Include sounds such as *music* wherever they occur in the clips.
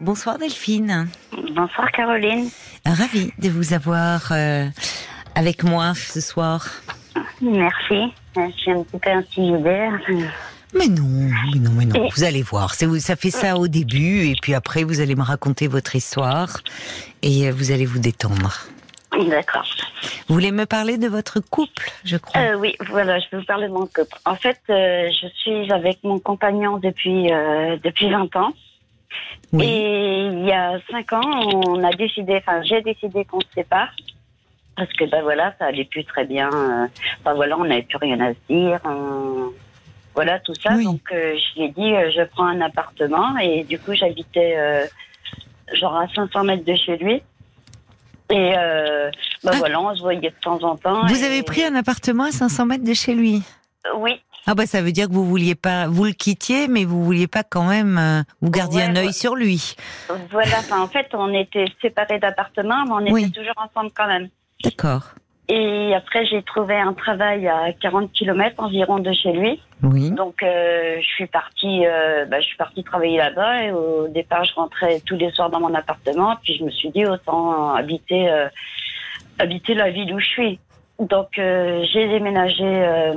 Bonsoir Delphine. Bonsoir Caroline. Ravie de vous avoir euh, avec moi ce soir. Merci. Je suis un petit peu intimidée. Mais non, mais non, mais non. Vous allez voir. Ça fait ça au début et puis après vous allez me raconter votre histoire et euh, vous allez vous détendre. D'accord. Vous voulez me parler de votre couple, je crois? Euh, Oui, voilà, je vais vous parler de mon couple. En fait, je suis avec mon compagnon depuis, depuis 20 ans. Et il y a cinq ans, on a décidé, enfin j'ai décidé qu'on se sépare parce que ben voilà, ça allait plus très bien. Euh, enfin voilà, on n'avait plus rien à se dire. Voilà tout ça. Donc euh, je lui ai dit, euh, je prends un appartement et du coup j'habitais genre à 500 mètres de chez lui. Et ben voilà, on se voyait de temps en temps. Vous avez pris un appartement à 500 mètres de chez lui? Oui. Ah bah ça veut dire que vous vouliez pas, vous le quittiez, mais vous vouliez pas quand même, euh, vous gardiez un œil sur lui. Voilà, en fait, on était séparés d'appartements, mais on était toujours ensemble quand même. D'accord. Et après, j'ai trouvé un travail à 40 km environ de chez lui. Oui. Donc, euh, je suis partie, euh, bah, je suis partie travailler là-bas. Et au départ, je rentrais tous les soirs dans mon appartement. Puis je me suis dit autant habiter, habiter la ville où je suis. Donc, j'ai déménagé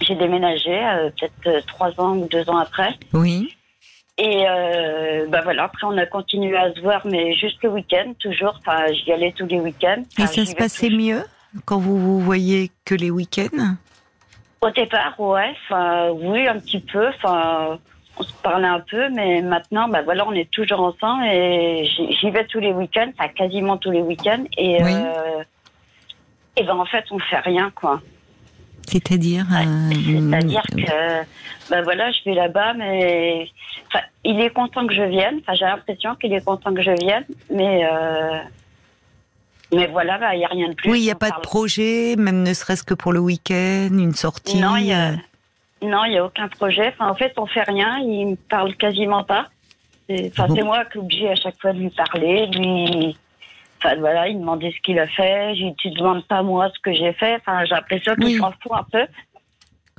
j'ai déménagé euh, peut-être euh, trois ans ou deux ans après. Oui. Et euh, bah voilà, après on a continué à se voir, mais juste le week-end, toujours. Enfin, j'y allais tous les week-ends. Et ça se passait mieux quand vous vous voyez que les week-ends? Au départ, ouais. Enfin, oui, un petit peu. Enfin, on se parlait un peu, mais maintenant, bah voilà, on est toujours ensemble et j'y vais tous les week-ends, enfin quasiment tous les week-ends. Et, oui. et ben en fait, on fait rien, quoi. C'est-à-dire euh, C'est-à-dire que, ben voilà, je vais là-bas, mais il est content que je vienne. Enfin, j'ai l'impression qu'il est content que je vienne, mais euh, mais voilà, il n'y a rien de plus. Oui, il n'y a pas de projet, même ne serait-ce que pour le week-end, une sortie. Non, il n'y a, aucun projet. Enfin, en fait, on fait rien. Il me parle quasiment pas. Enfin, c'est moi qui obligé à chaque fois de lui parler, lui Enfin, voilà, il demandait ce qu'il a fait. J'ai dit, tu demandes pas moi ce que j'ai fait. Enfin, j'ai l'impression qu'il s'en fout un peu.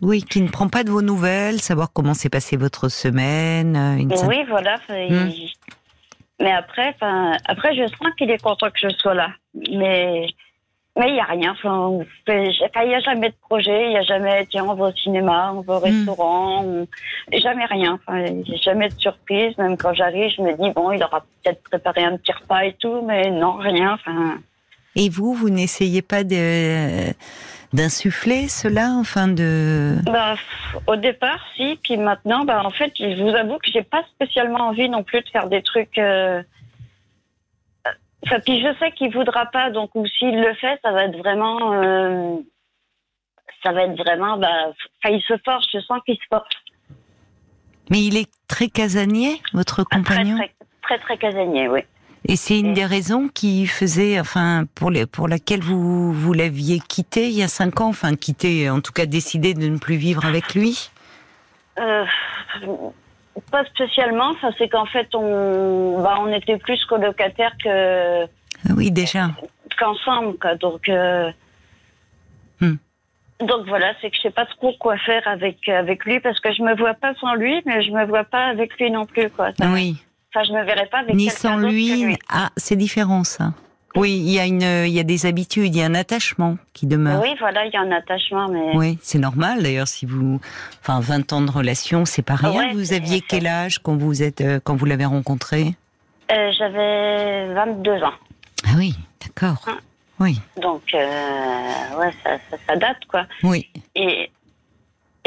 Oui, qui ne prend pas de vos nouvelles, savoir comment s'est passée votre semaine. Euh, oui, voilà. Hmm. Mais après, après, je sens qu'il est content que je sois là. Mais mais il n'y a rien. Enfin, il n'y a jamais de projet. Il n'y a jamais, tiens, on va au cinéma, on va au hmm. restaurant. Jamais rien. Enfin, a jamais de surprise. Même quand j'arrive, je me dis, bon, il aura peut-être préparé un petit repas et tout, mais non, rien. Enfin. Et vous, vous n'essayez pas de d'insuffler cela, enfin de. Bah, au départ, si, puis maintenant, bah, en fait, je vous avoue que j'ai pas spécialement envie non plus de faire des trucs. Euh, puis je sais qu'il voudra pas, donc ou s'il le fait, ça va être vraiment, euh, ça va être vraiment, bah, il se force. Je sens qu'il se force. Mais il est très casanier, votre compagnon. Très très, très, casanier, oui. Et c'est une des raisons qui faisait, enfin, pour, les, pour laquelle vous, vous l'aviez quitté il y a cinq ans, enfin, quitté, en tout cas décidé de ne plus vivre avec lui? Euh, pas spécialement. Ça, c'est qu'en fait, on, bah, on était plus colocataires que. Ah oui, déjà. Qu'ensemble, quoi. Donc. Euh, hmm. Donc voilà, c'est que je sais pas trop quoi faire avec avec lui parce que je me vois pas sans lui, mais je me vois pas avec lui non plus, quoi. oui. Enfin, je me verrais pas avec Ni sans lui. lui. Ah, c'est différent, ça. Oui, il y a une, il y a des habitudes, il y a un attachement qui demeure. Oui, voilà, il y a un attachement, mais. Oui, c'est normal d'ailleurs si vous, enfin, 20 ans de relation, c'est pas rien. vous aviez quel âge quand vous êtes, euh, quand vous l'avez rencontré? Euh, J'avais 22 ans. Ah oui, d'accord. Hein. Oui. Donc, euh, ouais, ça, ça, ça, date quoi. Oui. Et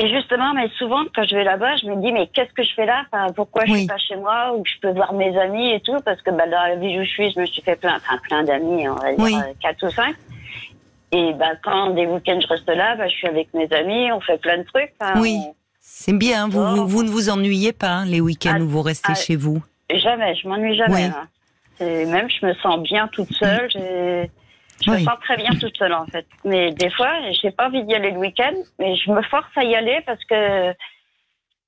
et justement, mais souvent, quand je vais là-bas, je me dis, mais qu'est-ce que je fais là? Enfin, Pourquoi je suis pas chez moi? Ou je peux voir mes amis et tout? Parce que bah, dans la ville où je suis, je me suis fait plein, enfin, plein d'amis, on va dire euh, quatre ou cinq. Et bah, quand des week-ends je reste là, bah, je suis avec mes amis, on fait plein de trucs. oui, c'est bien. Vous, vous, ne vous ennuyez pas hein, les week-ends ah, où vous restez ah, chez vous? Jamais, je m'ennuie jamais. Hein. Même, je me sens bien toute seule. J'ai je me sens très bien toute seule en fait. Mais des fois, j'ai pas envie d'y aller le week-end, mais je me force à y aller parce que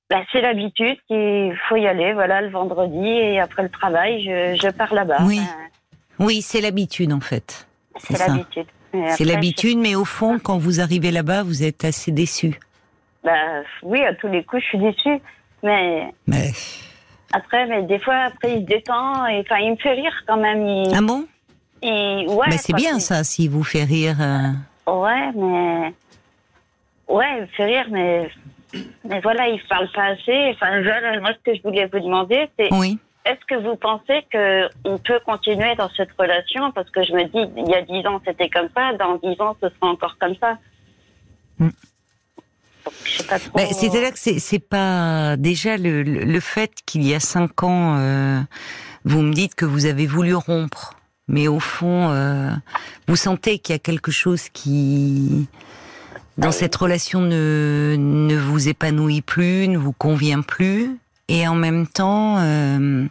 bah, c'est l'habitude qu'il faut y aller. Voilà, le vendredi et après le travail, je, je pars là-bas. Oui, oui, c'est l'habitude en fait. C'est l'habitude. C'est l'habitude, mais au fond, quand vous arrivez là-bas, vous êtes assez déçu. Bah oui, à tous les coups, je suis déçue, mais. Mais Après, mais des fois, après, il se détend. Et, enfin, il me fait rire quand même. Il, Ah bon? Ouais, Mais c'est bien ça, s'il vous fait rire. euh. Ouais, mais. Ouais, il me fait rire, mais. Mais voilà, il parle pas assez. Enfin, voilà, moi, ce que je voulais vous demander, c'est Oui. est-ce que vous pensez que on peut continuer dans cette relation? Parce que je me dis, il y a dix ans, c'était comme ça. Dans dix ans, ce sera encore comme ça. Mm. Trop. Ben, C'est-à-dire que c'est c'est pas déjà le, le, le fait qu'il y a cinq ans, euh, vous me dites que vous avez voulu rompre, mais au fond, euh, vous sentez qu'il y a quelque chose qui dans cette relation ne ne vous épanouit plus, ne vous convient plus, et en même temps, euh,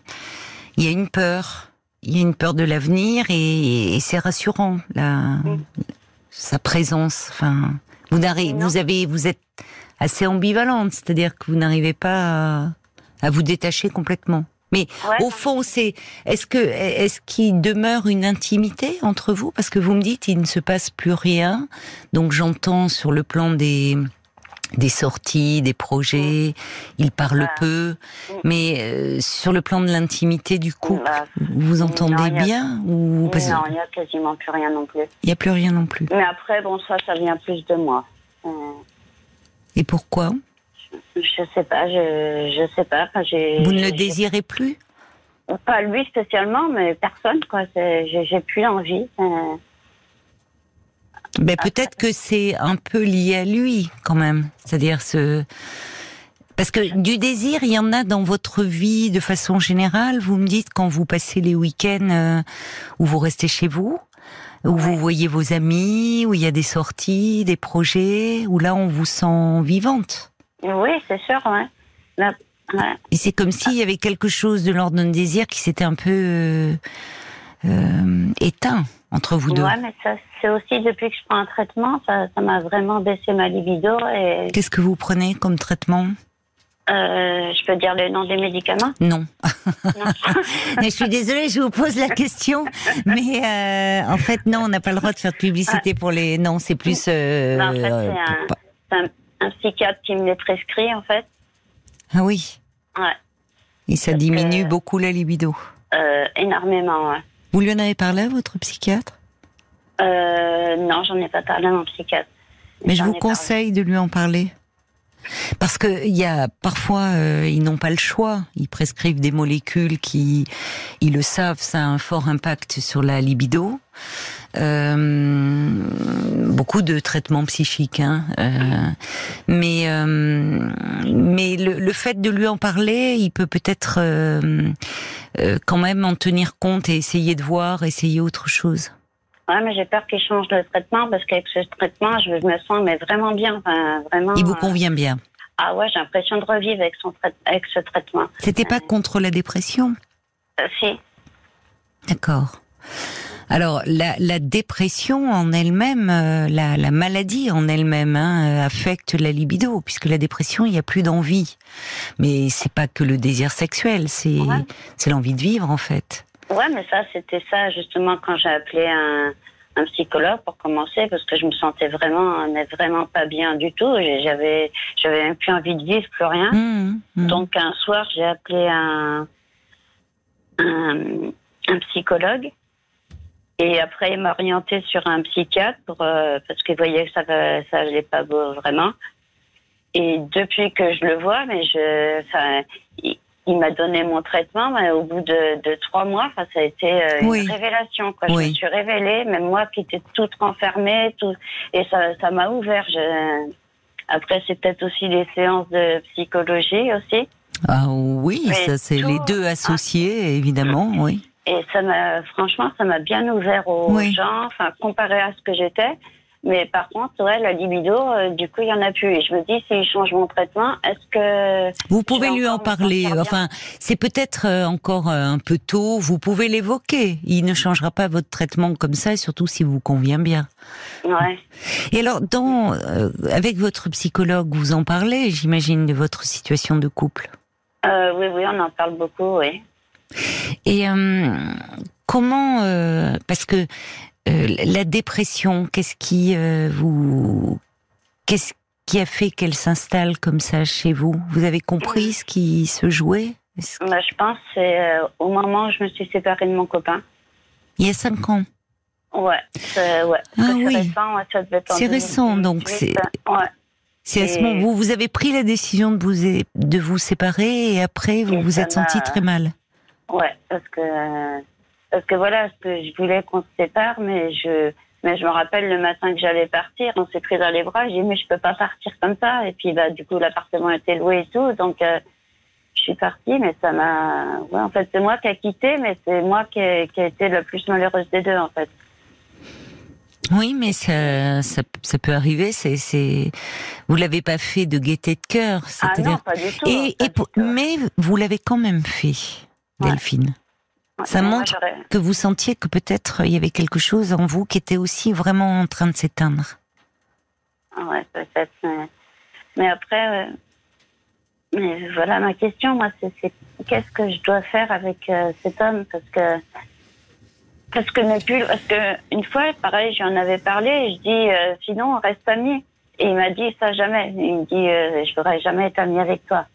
il y a une peur, il y a une peur de l'avenir, et, et c'est rassurant là, sa présence. Enfin, vous vous avez, vous êtes assez ambivalente, c'est-à-dire que vous n'arrivez pas à, à vous détacher complètement. Mais Ouais, au fond, c'est est-ce que est-ce qu'il demeure une intimité entre vous? Parce que vous me dites il ne se passe plus rien. Donc j'entends sur le plan des des sorties, des projets, il parle peu, mais euh, sur le plan de l'intimité du couple, Bah, vous entendez non, a- bien ou parce non, il n'y a quasiment plus rien non plus. il n'y a plus rien non plus. Mais après, bon, ça, ça vient plus de moi. Euh, Et pourquoi? Je sais pas, je, je sais pas. Vous ne le désirez plus? Pas lui spécialement, mais personne, quoi. J'ai, plus envie. euh. Ben, peut-être que c'est un peu lié à lui, quand même. C'est-à-dire ce. Parce que du désir, il y en a dans votre vie de façon générale. Vous me dites quand vous passez les week-ends euh, où vous restez chez vous, où vous voyez vos amis, où il y a des sorties, des projets, où là on vous sent vivante. Oui, c'est sûr, ouais. Là, ouais. Et c'est comme s'il y avait quelque chose de l'ordre d'un désir qui s'était un peu euh, euh, éteint entre vous deux. Ouais, mais ça, c'est aussi depuis que je prends un traitement, ça, m'a vraiment baissé ma libido. Et Qu'est-ce que vous prenez comme traitement? Euh, je peux dire le nom des médicaments? Non. Non. *laughs* Je suis désolée, je vous pose la question, mais euh, en fait non, on n'a pas le droit de faire de publicité pour les. Non, c'est plus. euh, en fait, c'est un, un, psychiatre qui me les prescrit, en fait. Ah oui. Ouais. Et ça Parce diminue que- beaucoup la libido. Euh, énormément, ouais. Vous lui en avez parlé à votre psychiatre? Euh, non, j'en ai pas parlé à mon psychiatre. Mais je vous parlé. conseille de lui en parler. Parce que il y a parfois euh, ils n'ont pas le choix. Ils prescrivent des molécules qui, ils le savent, ça a un fort impact sur la libido. Euh, beaucoup de traitements psychiques, hein. Euh, mais euh, mais le, le fait de lui en parler, il peut peut-être euh, euh, quand même en tenir compte et essayer de voir, essayer autre chose. Ouais, mais j'ai peur qu'il change de traitement parce qu'avec ce traitement, je me sens mais vraiment bien, enfin, vraiment. Il vous euh, convient bien. Ah ouais, j'ai l'impression de revivre avec son trai- avec ce traitement. C'était pas contre la dépression? Euh, si. D'accord. Alors la, la dépression en elle-même, euh, la, la maladie en elle-même hein, euh, affecte la libido, puisque la dépression, il n'y a plus d'envie. Mais c'est pas que le désir sexuel, c'est Ouais. c'est l'envie de vivre en fait. Ouais, mais ça, c'était ça justement quand j'ai appelé un, un psychologue pour commencer parce que je me sentais vraiment, mais vraiment pas bien du tout. J'avais, j'avais même plus envie de vivre, plus rien. Mmh, mmh. Donc un soir, j'ai appelé un, un, un psychologue et après il m'a orienté sur un psychiatre pour, euh, parce qu'il voyait que ça va- ça allait pas beau, vraiment. Et depuis que je le vois, mais je, enfin, il, il m'a donné mon traitement, mais au bout de, de trois mois, ça a été euh, Oui. une révélation. Quoi. Je me suis révélée, même moi qui étais toute renfermée, tout, et ça, ça m'a ouvert. Je... Après, c'est peut-être aussi les séances de psychologie aussi. Ah oui, Mais ça c'est les deux associés, évidemment, oui. Et ça m'a, franchement, ça m'a bien ouvert aux Oui. gens, enfin, comparé à ce que j'étais. Mais par contre, ouais, la libido, euh, du coup, il y en a plus. Et je me dis, s'il change mon traitement, est-ce que Vous pouvez Je lui en parler. Enfin, c'est peut-être euh, encore euh, un peu tôt. Vous pouvez l'évoquer. Il ne changera pas votre traitement comme ça, et surtout si vous convient bien. ouais, Et alors, dans, euh, avec votre psychologue, vous en parlez, j'imagine, de votre situation de couple? euh, oui, oui, on en parle beaucoup, oui. Et comment, parce que euh, la dépression, qu'est-ce qui euh, vous, qu'est-ce qui a fait qu'elle s'installe comme ça chez vous? Vous avez compris ce qui se jouait? Bah, Je pense c'est euh, au moment où je me suis séparée de mon copain. Il y a cinq ans Ouais, c'est ouais. Ah oui. récent, ouais, ça devait être C'est récent, 2018, donc c'est- Ouais. C'est à ce moment où vous avez pris la décision de vous, é- de vous séparer et après vous Et vous êtes senti très mal. Ouais, parce que parce que voilà, parce que je voulais qu'on se sépare, mais je mais je me rappelle le matin que j'allais partir, on s'est pris dans les bras, j'ai dit mais je peux pas partir comme ça, et puis bah du coup l'appartement était loué et tout, donc euh, je suis partie, mais ça m'a ouais en fait c'est moi qui a quitté, mais c'est moi qui ai, qui a été la plus malheureuse des deux en fait. Oui, mais ça, ça, ça peut arriver. C'est, c'est, vous l'avez pas fait de gaieté de cœur. Ah non, c'est-à-dire- pas du tout. et, et tout. mais vous l'avez quand même fait, Ouais. Delphine. Ça mais montre Que vous sentiez que peut-être il y avait quelque chose en vous qui était aussi vraiment en train de s'éteindre. Ah Ouais, peut-être. Mais, mais après, euh, mais voilà, ma question, moi, c'est qu'est-ce que je dois faire avec euh, cet homme? Parce que, parce que ne plus. Parce que une fois, pareil, j'en avais parlé, et je dis, euh, sinon, on reste amis. Et il m'a dit ça jamais. Il me dit, euh, je voudrais jamais être ami avec toi.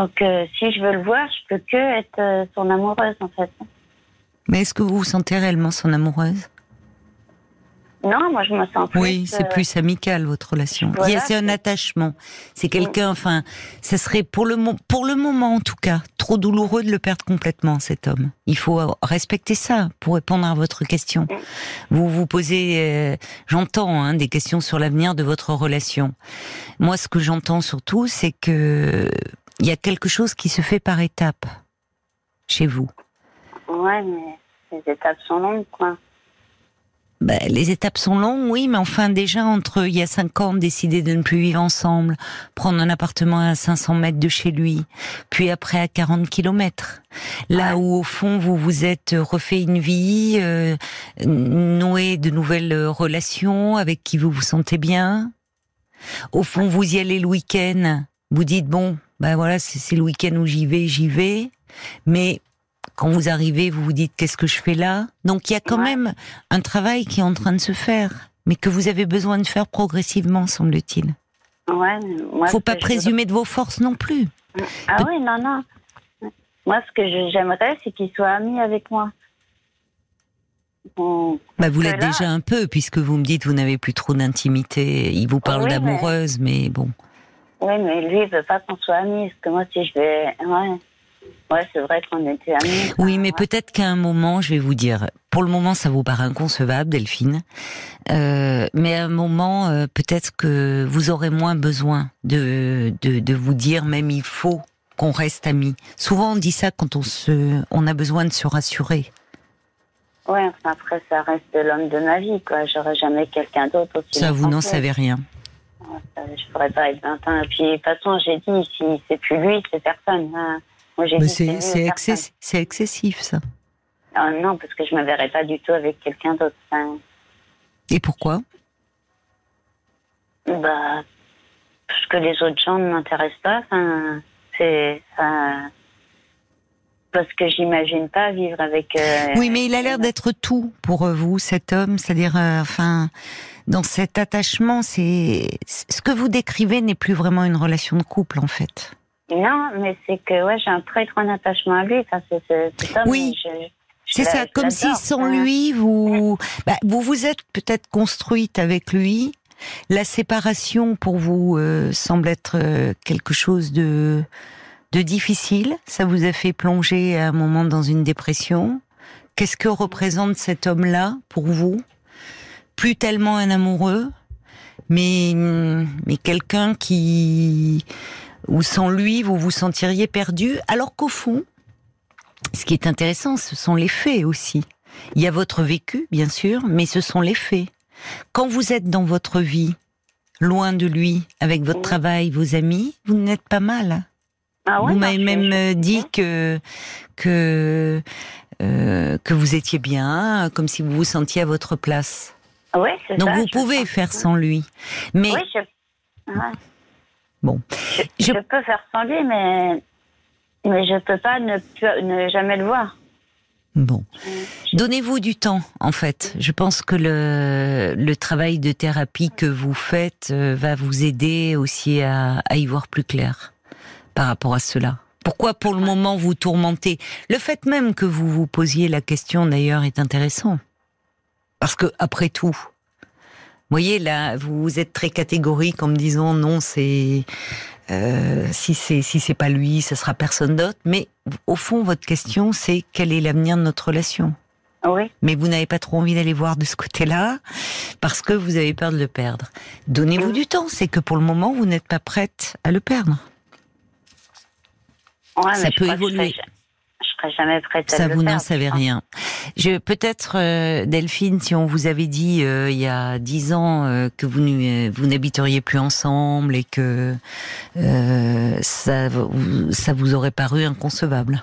Donc, euh, si je veux le voir, je peux que être euh, son amoureuse, en fait. Mais est-ce que vous vous sentez réellement son amoureuse? Non, moi, je me sens plus. Oui, c'est euh, plus amical votre relation. voilà, Il y a- c'est un attachement. C'est quelqu'un. Enfin, ça serait pour le mo- pour le moment en tout cas trop douloureux de le perdre complètement cet homme. Il faut respecter ça pour répondre à votre question. Vous vous posez, euh, j'entends hein, des questions sur l'avenir de votre relation. Moi, ce que j'entends surtout, c'est que il y a quelque chose qui se fait par étapes chez vous. Ouais, mais les étapes sont longues, quoi. Ben, les étapes sont longues, oui, mais enfin déjà entre il y a cinq ans, décider de ne plus vivre ensemble, prendre un appartement à 500 mètres de chez lui, puis après à 40 kilomètres. Là où au fond vous vous êtes refait une vie, euh, noué de nouvelles relations avec qui vous vous sentez bien. Au fond vous y allez le week-end, vous dites bon, ben voilà, c'est le week-end où j'y vais, j'y vais, mais quand vous arrivez, vous vous dites qu'est-ce que je fais là? Donc il y a quand Ouais. même un travail qui est en train de se faire, mais que vous avez besoin de faire progressivement, semble-t-il. Ouais, moi, Faut pas je présumer de vos forces non plus. Ah oui, non, non. Moi, ce que j'aimerais, c'est qu'il soit ami avec moi. Bon, Bah, vous l'êtes déjà un peu, puisque vous me dites vous n'avez plus trop d'intimité. Il vous parle Oui, mais- d'amoureuse, mais bon. Oui, mais lui, il veut pas qu'on soit amis. Parce que moi, si je vais. Ouais, ouais c'est vrai qu'on était amis. Oui, mais ouais. peut-être qu'à un moment, je vais vous dire, pour le moment, ça vous paraît inconcevable, Delphine, euh, mais à un moment, euh, peut-être que vous aurez moins besoin de, de, de vous dire, même il faut qu'on reste amis. Souvent, on dit ça quand on se, on a besoin de se rassurer. Ouais, après, ça reste l'homme de ma vie, quoi. J'aurais jamais quelqu'un d'autre. Ça, vous n'en savez rien. Ça, Je pourrais pas être 20 ans. Et puis, de toute façon, j'ai dit, si c'est plus lui, c'est personne. hein. Moi, j'ai c'est, c'est, personne. excess- c'est excessif, ça. Ah, non, parce que je me verrais pas du tout avec quelqu'un d'autre. Enfin, Et pourquoi? Bah, parce que les autres gens ne m'intéressent pas. Enfin, c'est, enfin, parce que j'imagine pas vivre avec. euh, Oui, mais il a l'air d'être tout pour euh, vous, cet homme. C'est-à-dire, euh, enfin, dans cet attachement, c'est ce que vous décrivez n'est plus vraiment une relation de couple, en fait. Non, mais c'est que ouais, j'ai un très grand attachement à lui. Enfin, c'est, homme, Oui. C'est ça, comme si sans lui, vous, bah, vous vous êtes peut-être construite avec lui. La séparation pour vous euh, semble être euh, quelque chose de de difficile. Ça vous a fait plonger à un moment dans une dépression. Qu'est-ce que représente cet homme-là pour vous? Plus tellement un amoureux, mais mais quelqu'un qui ou sans lui vous vous sentiriez perdu, alors qu'au fond, ce qui est intéressant, ce sont les faits aussi. Il y a votre vécu, bien sûr, mais ce sont les faits. Quand vous êtes dans votre vie, loin de lui, avec votre travail, vos amis, vous n'êtes pas mal. Ah ouais, vous m'avez même euh, dit que que euh, que vous étiez bien, comme si vous vous sentiez à votre place. Ouais, c'est Donc ça, vous pouvez faire sans lui. Mais Oui, je... ouais. bon, Je, Je- je peux faire sans lui, mais mais je peux pas ne, plus- ne jamais le voir. Bon. Donnez-vous du temps, en fait. Je pense que le, le travail de thérapie que vous faites euh, va vous aider aussi à, à y voir plus clair. par rapport à cela Pourquoi pour le moment vous tourmentez? Le fait même que vous vous posiez la question d'ailleurs est intéressant. Parce que après tout, vous voyez là, vous êtes très catégorique en me disant non, c'est euh, si c'est si c'est pas lui, ce sera personne d'autre. Mais au fond, votre question, c'est quel est l'avenir de notre relation? Oui. Mais vous n'avez pas trop envie d'aller voir de ce côté-là parce que vous avez peur de le perdre. Donnez-vous du temps. C'est que pour le moment, vous n'êtes pas prête à le perdre. Ouais, Ça peut que évoluer. Serai- jamais prête à Ça, le vous n'en savez rien. Je peut-être euh, Delphine, si on vous avait dit euh, il y a dix ans euh, que vous vous n'habiteriez plus ensemble et que ça vous, ça vous aurait paru inconcevable.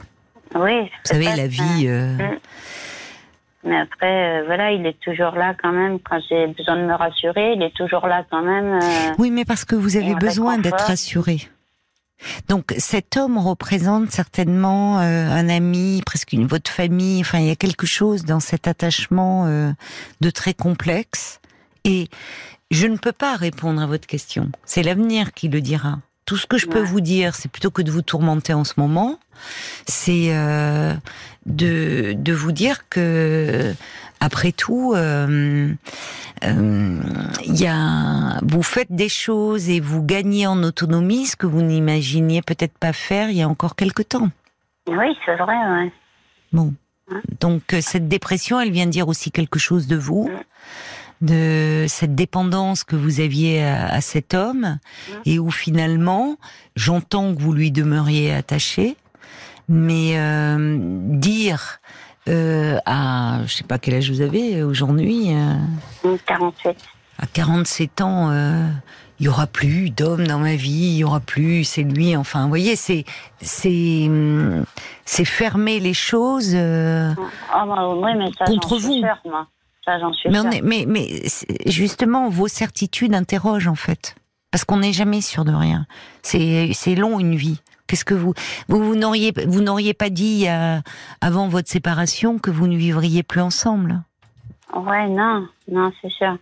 Oui. Vous savez, la vie. euh, Mm. Mais après, euh, voilà, il est toujours là quand même quand j'ai besoin de me rassurer. Il est toujours là quand même. euh, Oui, mais parce que vous avez besoin d'être rassuré. Donc cet homme représente certainement euh, un ami, presque une votre famille. Enfin, il y a quelque chose dans cet attachement euh, de très complexe. Et je ne peux pas répondre à votre question. C'est l'avenir qui le dira. Tout ce que je peux vous dire, c'est plutôt que de vous tourmenter en ce moment, c'est euh, de, de vous dire que après tout, euh, euh, y a, vous faites des choses et vous gagnez en autonomie ce que vous n'imaginiez peut-être pas faire il y a encore quelque temps. Oui, c'est vrai. Ouais. Bon. Hein? Donc euh, cette dépression, elle vient dire aussi quelque chose de vous, de cette dépendance que vous aviez à, à cet homme, et où finalement, j'entends que vous lui demeuriez attaché, mais euh, dire euh, à, je sais pas quel âge vous avez aujourd'hui, euh, Mm, 47. à 47 ans, euh, il y aura plus d'homme dans ma vie, il y aura plus, c'est lui. Enfin, vous voyez, c'est c'est hum, c'est fermer les choses. euh, Ah, bah, oui, mais ça, Contre suis vous. sûre, moi. Ça, j'en suis mais on sûre. est, mais justement, vos certitudes interrogent en fait, parce qu'on n'est jamais sûr de rien. C'est c'est long une vie. Qu'est-ce que vous vous, vous n'auriez vous n'auriez pas dit euh, avant votre séparation que vous ne vivriez plus ensemble? Ouais, non, non, c'est sûr.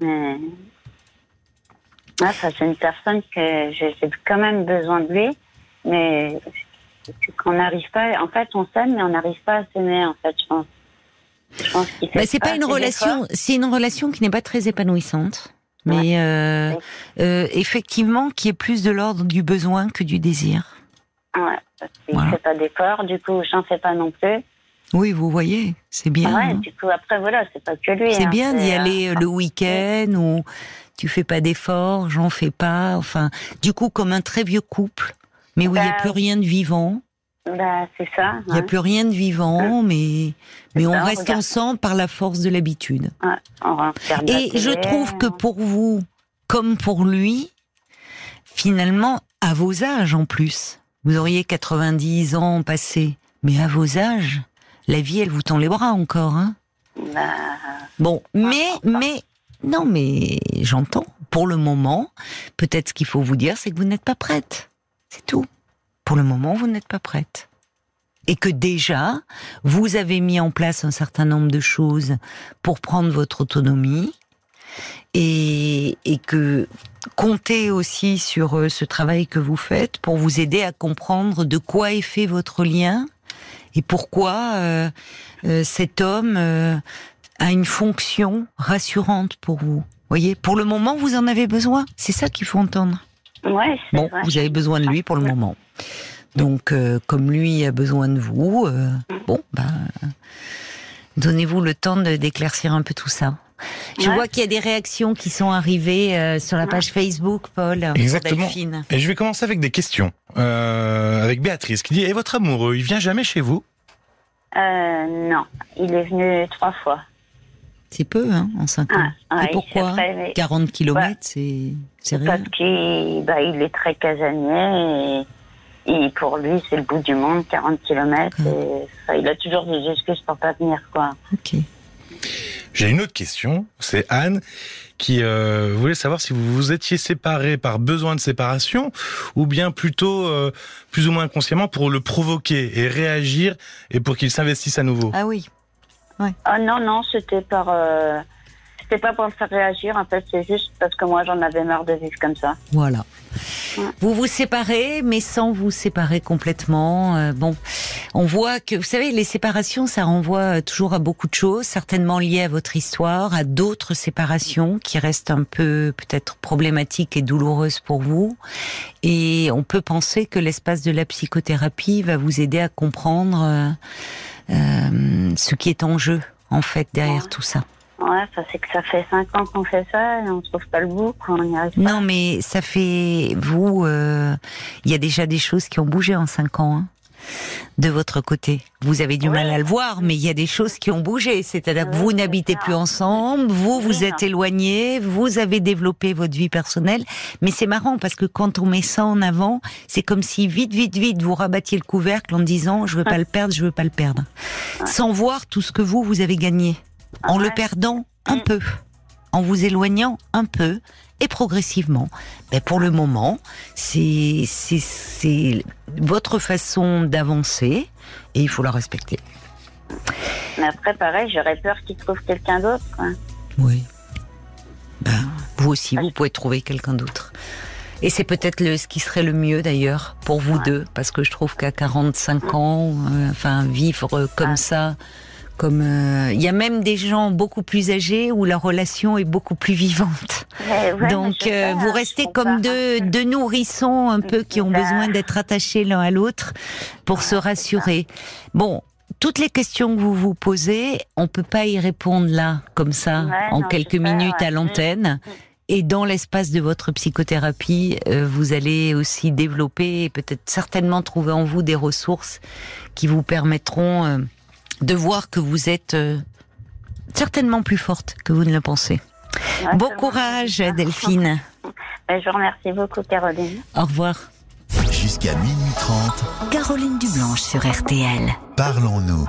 Mais. Ah, c'est une personne que j'ai quand même besoin de lui, mais qu'on n'arrive pas. En fait, on s'aime, mais on n'arrive pas à s'aimer, en fait, je pense. Je pense qu'il fait Bah, c'est pas une relation, c'est une relation qui n'est pas très épanouissante, mais euh, euh, effectivement qui est plus de l'ordre du besoin que du désir. Ouais, parce qu'il Voilà. fait pas d'efforts, du coup, j'en fais pas non plus. Oui, vous voyez, c'est bien. ouais, hein. du coup, après, voilà, c'est pas que lui. C'est hein, bien d'y euh, aller le week-end où tu fais pas d'efforts, j'en fais pas. Enfin, du coup, comme un très vieux couple, mais où il n'y a Bah, plus rien de vivant. Bah, c'est ça. Il n'y a ouais. plus rien de vivant, mais mais C'est on reste regarde. ensemble par la force de l'habitude. Ouais, de la Et je trouve que pour vous, comme pour lui, finalement, à vos âges en plus, vous auriez 90 ans passés, mais à vos âges, la vie, elle vous tend les bras encore. Hein Bah, bon, mais, mais, non, mais j'entends. Pour le moment, peut-être ce qu'il faut vous dire, c'est que vous n'êtes pas prête. C'est tout. Pour le moment, vous n'êtes pas prête. Et que déjà, vous avez mis en place un certain nombre de choses pour prendre votre autonomie et, et que comptez aussi sur euh, ce travail que vous faites pour vous aider à comprendre de quoi est fait votre lien et pourquoi euh, euh, cet homme euh, a une fonction rassurante pour vous. Voyez, pour le moment, vous en avez besoin. C'est ça qu'il faut entendre. Ouais, Bon, vrai. vous avez besoin de lui pour le moment. Donc, euh, comme lui a besoin de vous, euh, bon, ben, donnez-vous le temps d'éclaircir un peu tout ça. Je Ouais. vois qu'il y a des réactions qui sont arrivées euh, sur la page Facebook, Paul. Exactement. Et je vais commencer avec des questions. Euh, avec Béatrice qui dit Et votre amoureux, il vient jamais chez vous? Euh, non, il est venu trois fois. C'est peu, hein, en 5 ans. Ah, ouais, Et pourquoi vrai, mais- 40 km, c'est c'est rien. Parce qu'il bah, il est très casanier et, et pour lui, c'est le bout du monde, 40 km. Et, enfin, il a toujours des excuses pour pas venir, quoi. Ok. J'ai une autre question. C'est Anne qui euh, voulait savoir si vous vous étiez séparés par besoin de séparation ou bien plutôt euh, plus ou moins inconsciemment pour le provoquer et réagir et pour qu'il s'investisse à nouveau. Ah oui. Ah non, non, c'était par, euh, c'était pas pour me faire réagir, en fait, c'est juste parce que moi, j'en avais marre de vivre comme ça. Voilà. Vous vous séparez, mais sans vous séparer complètement. Euh, bon, on voit que, vous savez, les séparations, ça renvoie toujours à beaucoup de choses, certainement liées à votre histoire, à d'autres séparations qui restent un peu peut-être problématiques et douloureuses pour vous. Et on peut penser que l'espace de la psychothérapie va vous aider à comprendre euh, euh ce qui est en jeu, en fait, derrière tout ça. Ouais, ça c'est que ça fait cinq ans qu'on fait ça et on trouve pas le bout, on n'y arrive pas. Non, mais ça fait vous. Euh, il y a déjà des choses qui ont bougé en cinq ans. Hein, de votre côté, vous avez du mal à le voir, mais il y a des choses qui ont bougé. C'est-à-dire que vous n'habitez plus ensemble, vous vous êtes éloignés, vous avez développé votre vie personnelle. Mais c'est marrant parce que quand on met ça en avant, c'est comme si vite, vite, vite, vous rabattiez le couvercle en disant je veux pas le perdre, je veux pas le perdre, sans voir tout ce que vous vous avez gagné. En le perdant un mm. peu, en vous éloignant un peu et progressivement. Mais pour le moment, c'est votre façon d'avancer et il faut la respecter. Mais après, pareil, j'aurais peur qu'il trouve quelqu'un d'autre. Oui. Ben, vous aussi, vous pouvez trouver quelqu'un d'autre. Et c'est peut-être ce qui serait le mieux d'ailleurs pour vous deux, parce que je trouve qu'à 45 ans, euh, enfin vivre comme ça, comme euh, il y a même des gens beaucoup plus âgés où la relation est beaucoup plus vivante. Donc euh, vous restez comme deux, deux nourrissons un peu qui ont besoin d'être attachés l'un à l'autre pour se rassurer. Bon, toutes les questions que vous vous posez, on peut pas y répondre là comme ça en quelques minutes à l'antenne. Mm, mm. Et dans l'espace de votre psychothérapie, euh, vous allez aussi développer et peut-être certainement trouver en vous des ressources qui vous permettront de voir que vous êtes euh, certainement plus forte que vous ne le pensez. bon courage, Delphine. *laughs* Ben, je vous remercie beaucoup, Caroline. Au revoir. Jusqu'à minuit 30. Caroline Dublanche sur RTL. Parlons-nous.